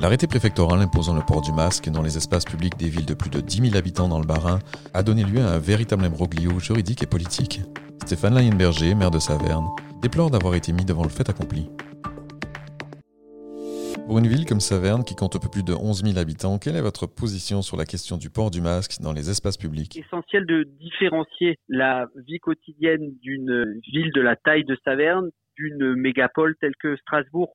L'arrêté préfectoral imposant le port du masque dans les espaces publics des villes de plus de 10 000 habitants dans le Bas-Rhin a donné lieu à un véritable imbroglio juridique et politique. Stéphane Layenberger, maire de Saverne, déplore d'avoir été mis devant le fait accompli. Pour une ville comme Saverne, qui compte un peu plus de 11 000 habitants, quelle est votre position sur la question du port du masque dans les espaces publics? Essentiel de différencier la vie quotidienne d'une ville de la taille de Saverne d'une mégapole telle que Strasbourg.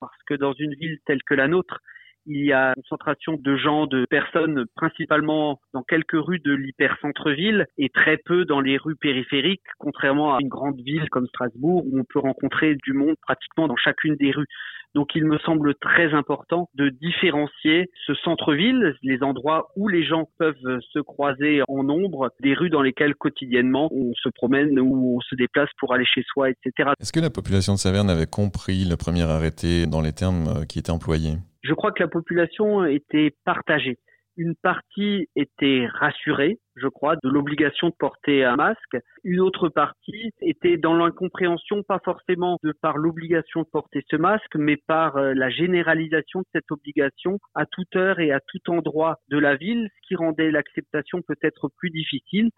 Parce que dans une ville telle que la nôtre, il y a une concentration de gens, de personnes, principalement dans quelques rues de l'hypercentre-ville et très peu dans les rues périphériques, contrairement à une grande ville comme Strasbourg où on peut rencontrer du monde pratiquement dans chacune des rues. Donc il me semble très important de différencier ce centre-ville, les endroits où les gens peuvent se croiser en nombre, des rues dans lesquelles quotidiennement on se promène ou on se déplace pour aller chez soi, etc. Est-ce que la population de Saverne avait compris le premier arrêté dans les termes qui étaient employés? Je crois que la population était partagée. Une partie était rassurée, je crois, de l'obligation de porter un masque. Une autre partie était dans l'incompréhension, pas forcément de par l'obligation de porter ce masque, mais par euh, la généralisation de cette obligation à toute heure et à tout endroit de la ville, ce qui rendait l'acceptation peut-être plus difficile.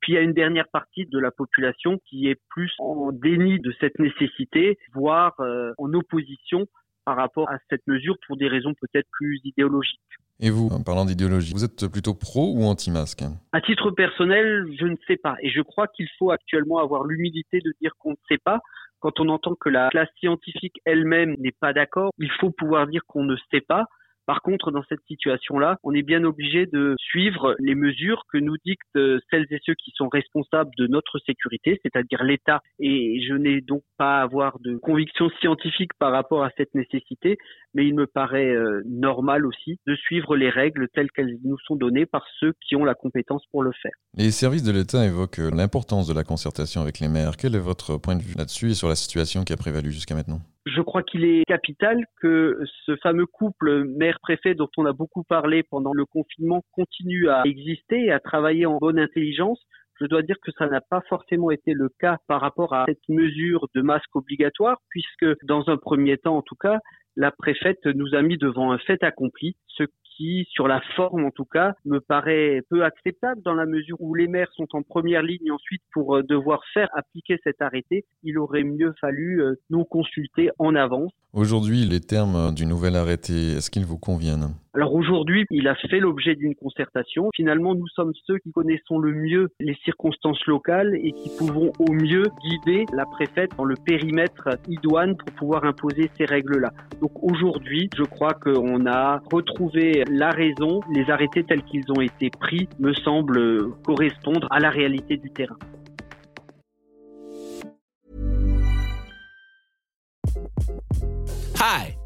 Puis il y a une dernière partie de la population qui est plus en déni de cette nécessité, voire euh, en opposition par rapport à cette mesure pour des raisons peut-être plus idéologiques. Et vous, en parlant d'idéologie, vous êtes plutôt pro ou anti-masque? À titre personnel, je ne sais pas. Et je crois qu'il faut actuellement avoir l'humilité de dire qu'on ne sait pas. Quand on entend que la classe scientifique elle-même n'est pas d'accord, il faut pouvoir dire qu'on ne sait pas. Par contre, dans cette situation-là, on est bien obligé de suivre les mesures que nous dictent euh, celles et ceux qui sont responsables de notre sécurité, c'est-à-dire l'État. Et je n'ai donc pas à avoir de conviction scientifique par rapport à cette nécessité, mais il me paraît euh, normal aussi de suivre les règles telles qu'elles nous sont données par ceux qui ont la compétence pour le faire. Les services de l'État évoquent euh, l'importance de la concertation avec les maires. Quel est votre point de vue là-dessus et sur la situation qui a prévalu jusqu'à maintenant? Je crois qu'il est capital que ce fameux couple maire-préfet dont on a beaucoup parlé pendant le confinement continue à exister et à travailler en bonne intelligence. Je dois dire que ça n'a pas forcément été le cas par rapport à cette mesure de masque obligatoire, puisque dans un premier temps, en tout cas, la préfète nous a mis devant un fait accompli, ce qui, sur la forme en tout cas, me paraît peu acceptable dans la mesure où les maires sont en première ligne ensuite pour euh, devoir faire appliquer cet arrêté. Il aurait mieux fallu euh, nous consulter en avance. Aujourd'hui, les termes du nouvel arrêté, est-ce qu'ils vous conviennent? Alors aujourd'hui, il a fait l'objet d'une concertation. Finalement, nous sommes ceux qui connaissons le mieux les circonstances locales et qui pouvons au mieux guider la préfète dans le périmètre idoine pour pouvoir imposer ces règles-là. Donc aujourd'hui, je crois qu'on a retrouvé la raison. Les arrêtés tels qu'ils ont été pris me semblent correspondre à la réalité du terrain.